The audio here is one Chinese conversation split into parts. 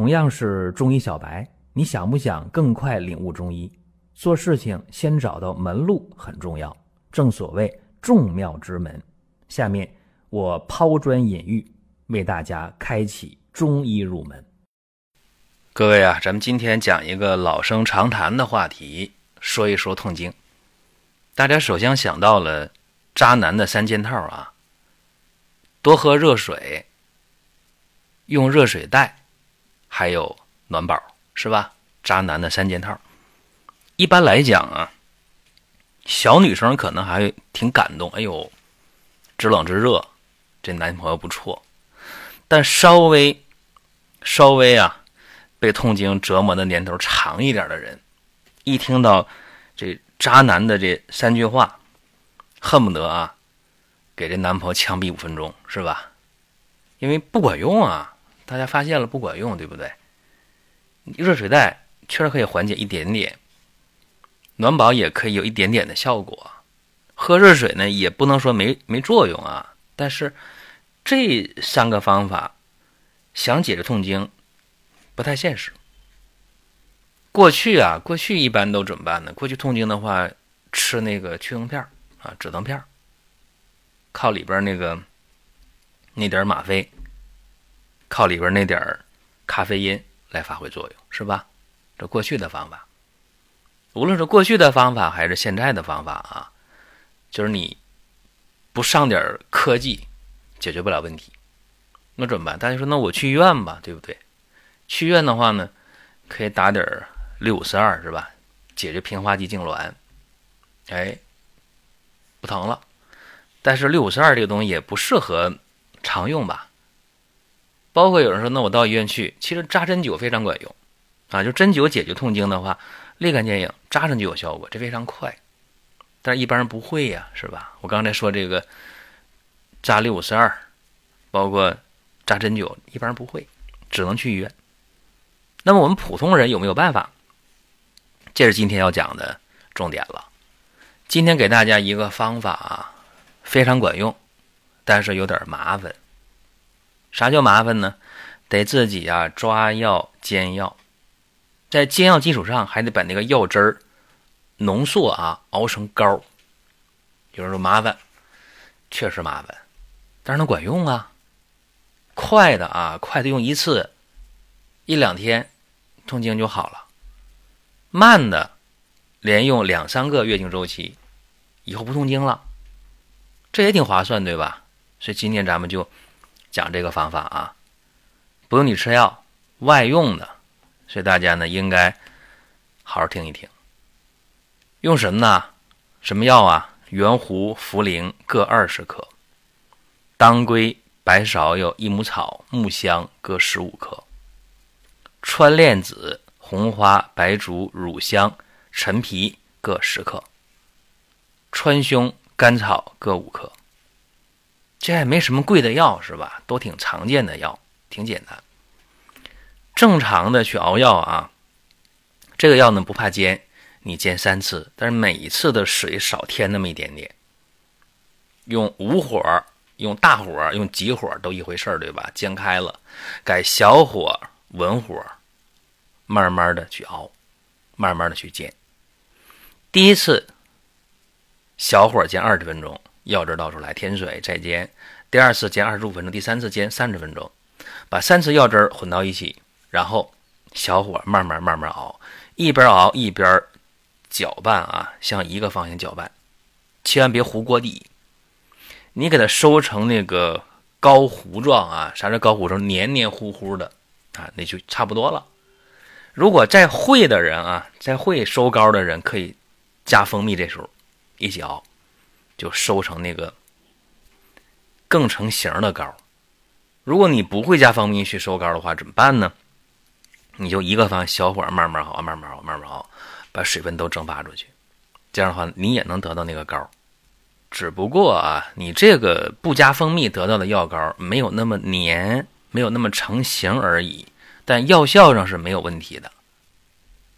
同样是中医小白，你想不想更快领悟中医？做事情先找到门路很重要，正所谓众妙之门。下面我抛砖引玉，为大家开启中医入门。各位啊，咱们今天讲一个老生常谈的话题，说一说痛经。大家首先想到了渣男的三件套啊，多喝热水，用热水袋。还有暖宝是吧？渣男的三件套。一般来讲啊，小女生可能还挺感动，哎呦，知冷知热，这男朋友不错。但稍微稍微啊，被痛经折磨的年头长一点的人，一听到这渣男的这三句话，恨不得啊，给这男朋友枪毙五分钟，是吧？因为不管用啊。大家发现了不管用，对不对？热水袋确实可以缓解一点点，暖宝也可以有一点点的效果。喝热水呢，也不能说没没作用啊。但是这三个方法想解决痛经不太现实。过去啊，过去一般都怎么办呢？过去痛经的话，吃那个去痛片啊，止疼片靠里边那个那点吗啡。靠里边那点儿咖啡因来发挥作用，是吧？这过去的方法，无论是过去的方法还是现在的方法啊，就是你不上点科技，解决不了问题。那怎么办？大家说，那我去医院吧，对不对？去医院的话呢，可以打点六五四二，是吧？解决平滑肌痉挛，哎，不疼了。但是六五四二这个东西也不适合常用吧？包括有人说，那我到医院去，其实扎针灸非常管用，啊，就针灸解决痛经的话，立竿见影，扎上就有效果，这非常快。但是一般人不会呀，是吧？我刚才说这个扎六五四二，包括扎针灸，一般人不会，只能去医院。那么我们普通人有没有办法？这是今天要讲的重点了。今天给大家一个方法啊，非常管用，但是有点麻烦。啥叫麻烦呢？得自己啊抓药煎药，在煎药基础上还得把那个药汁儿浓缩啊熬成膏。有人说麻烦，确实麻烦，但是能管用啊。快的啊，快的用一次一两天痛经就好了；慢的连用两三个月经周期，以后不痛经了，这也挺划算，对吧？所以今天咱们就。讲这个方法啊，不用你吃药，外用的，所以大家呢应该好好听一听。用什么呢？什么药啊？圆胡、茯苓各二十克，当归、白芍有、益母草、木香各十五克，川楝子、红花、白术、乳香、陈皮各十克，川芎、甘草各五克。这也没什么贵的药是吧？都挺常见的药，挺简单。正常的去熬药啊，这个药呢不怕煎，你煎三次，但是每一次的水少添那么一点点。用无火、用大火、用急火都一回事儿，对吧？煎开了，改小火、文火，慢慢的去熬，慢慢的去煎。第一次小火煎二十分钟。药汁倒出来，添水再煎。第二次煎二十五分钟，第三次煎三十分钟，把三次药汁混到一起，然后小火慢慢慢慢熬，一边熬一边搅拌啊，向一个方向搅拌，千万别糊锅底。你给它收成那个膏糊状啊，啥叫膏糊状？黏黏糊糊的啊，那就差不多了。如果再会的人啊，再会收膏的人，可以加蜂蜜，这时候一起熬。就收成那个更成型的膏。如果你不会加蜂蜜去收膏的话，怎么办呢？你就一个方小火慢慢熬，慢慢熬，慢慢熬，把水分都蒸发出去。这样的话，你也能得到那个膏。只不过啊，你这个不加蜂蜜得到的药膏没有那么黏，没有那么成型而已。但药效上是没有问题的。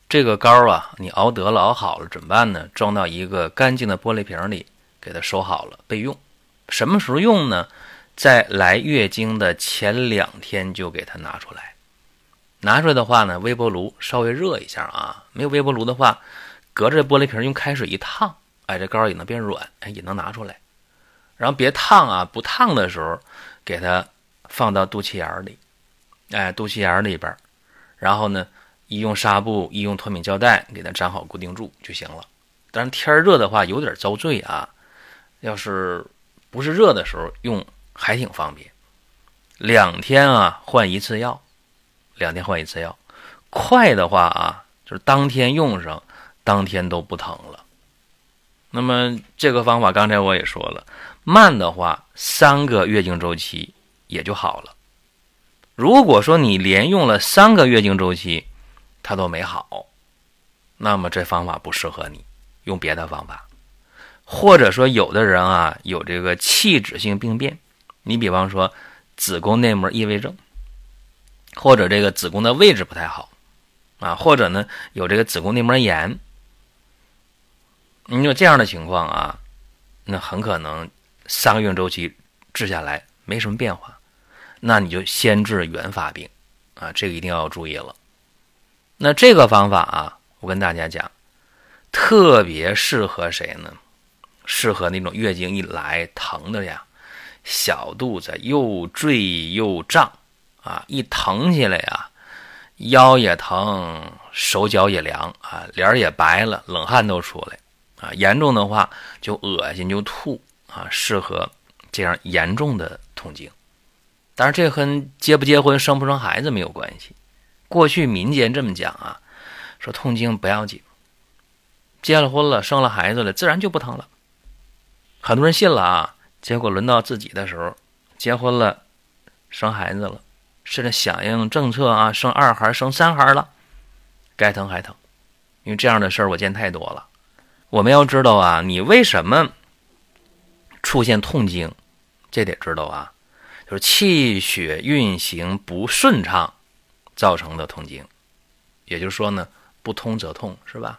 这个膏啊，你熬得了，熬好了怎么办呢？装到一个干净的玻璃瓶里。给它收好了备用，什么时候用呢？在来月经的前两天就给它拿出来，拿出来的话呢，微波炉稍微热一下啊。没有微波炉的话，隔着玻璃瓶用开水一烫，哎，这膏也能变软，哎，也能拿出来。然后别烫啊，不烫的时候，给它放到肚脐眼里，哎，肚脐眼里边，然后呢，一用纱布，一用脱敏胶带给它粘好固定住就行了。但是天热的话有点遭罪啊，要是不是热的时候用还挺方便。两天啊换一次药，两天换一次药。快的话啊，就是当天用上，当天都不疼了。那么这个方法刚才我也说了，慢的话三个月经周期也就好了。如果说你连用了三个月经周期，它都没好，那么这方法不适合你。用别的方法，或者说有的人啊有这个器质性病变，你比方说子宫内膜异位症，或者这个子宫的位置不太好啊，或者呢有这个子宫内膜炎，你有这样的情况啊，那很可能三个月周期治下来没什么变化，那你就先治原发病啊，这个一定要注意了。那这个方法啊，我跟大家讲。特别适合谁呢？适合那种月经一来疼的呀，小肚子又坠又胀啊，一疼起来呀，腰也疼，手脚也凉啊，脸也白了，冷汗都出来啊，严重的话就恶心就吐啊，适合这样严重的痛经。当然，这和结不结婚、生不生孩子没有关系。过去民间这么讲啊，说痛经不要紧。结了婚了，生了孩子了，自然就不疼了。很多人信了啊，结果轮到自己的时候，结婚了，生孩子了，甚至响应政策啊，生二孩、生三孩了，该疼还疼。因为这样的事儿我见太多了。我们要知道啊，你为什么出现痛经，这得知道啊，就是气血运行不顺畅造成的痛经。也就是说呢，不通则痛，是吧？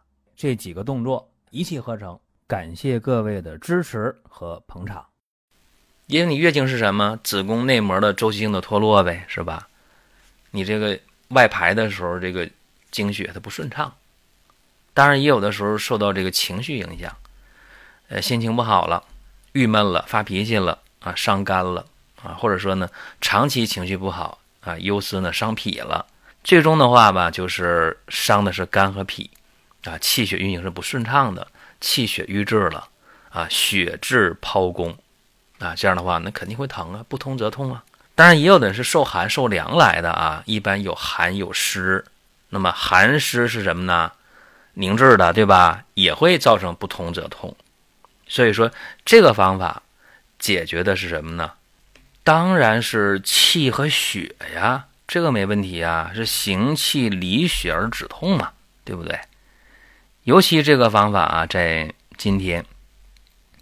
这几个动作一气呵成，感谢各位的支持和捧场。因为你月经是什么？子宫内膜的周期性的脱落呗，是吧？你这个外排的时候，这个经血它不顺畅，当然也有的时候受到这个情绪影响，呃，心情不好了，郁闷了，发脾气了啊，伤肝了啊，或者说呢，长期情绪不好啊，忧思呢伤脾了，最终的话吧，就是伤的是肝和脾。啊，气血运行是不顺畅的，气血瘀滞了，啊，血滞剖宫，啊，这样的话那肯定会疼啊，不通则痛啊。当然也有的是受寒受凉来的啊，一般有寒有湿，那么寒湿是什么呢？凝滞的，对吧？也会造成不通则痛。所以说这个方法解决的是什么呢？当然是气和血呀，这个没问题啊，是行气理血而止痛嘛，对不对？尤其这个方法啊，在今天，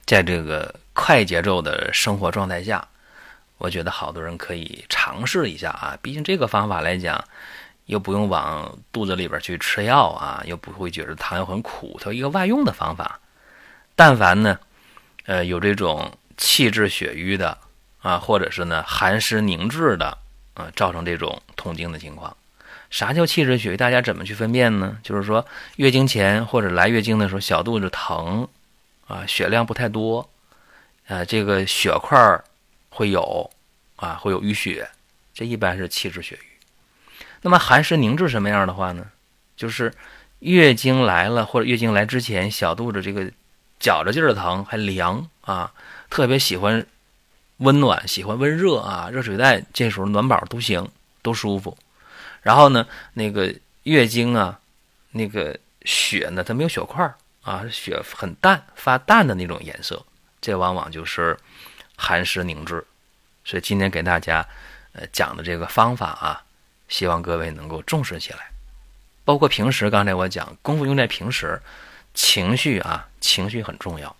在这个快节奏的生活状态下，我觉得好多人可以尝试一下啊。毕竟这个方法来讲，又不用往肚子里边去吃药啊，又不会觉得汤又很苦，它一个外用的方法。但凡呢，呃，有这种气滞血瘀的啊，或者是呢寒湿凝滞的啊，造成这种痛经的情况。啥叫气滞血瘀？大家怎么去分辨呢？就是说，月经前或者来月经的时候，小肚子疼，啊，血量不太多，啊，这个血块会有，啊，会有淤血，这一般是气滞血瘀。那么寒湿凝滞什么样的话呢？就是月经来了或者月经来之前，小肚子这个绞着劲儿疼，还凉啊，特别喜欢温暖，喜欢温热啊，热水袋这时候暖宝都行，都舒服。然后呢，那个月经啊，那个血呢，它没有血块啊，血很淡、发淡的那种颜色，这往往就是寒湿凝滞。所以今天给大家呃讲的这个方法啊，希望各位能够重视起来。包括平时，刚才我讲功夫用在平时，情绪啊，情绪很重要。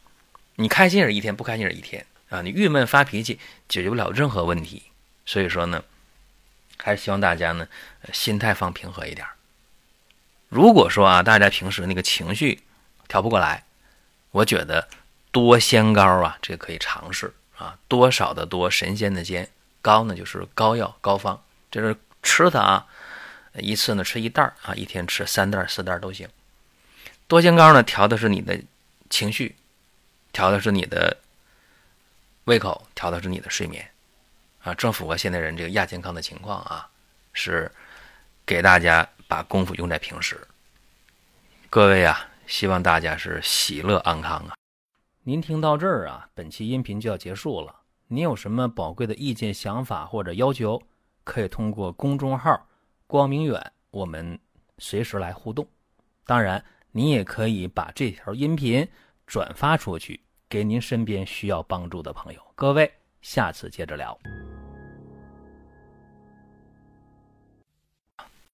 你开心是一天，不开心是一天啊。你郁闷发脾气，解决不了任何问题。所以说呢，还是希望大家呢，心态放平和一点。如果说啊，大家平时那个情绪调不过来，我觉得多仙膏啊，这个可以尝试啊。多少的多，神仙的仙，膏呢就是膏药膏方，这是吃它啊。一次呢吃一袋啊，一天吃三袋四袋都行。多仙膏呢调的是你的情绪，调的是你的胃口，调的是你的睡眠，啊，正符合现代人这个亚健康的情况啊。是给大家把功夫用在平时。各位啊，希望大家是喜乐安康啊。您听到这儿啊，本期音频就要结束了。您有什么宝贵的意见、想法或者要求，可以通过公众号。光明远，我们随时来互动。当然，您也可以把这条音频转发出去，给您身边需要帮助的朋友。各位，下次接着聊。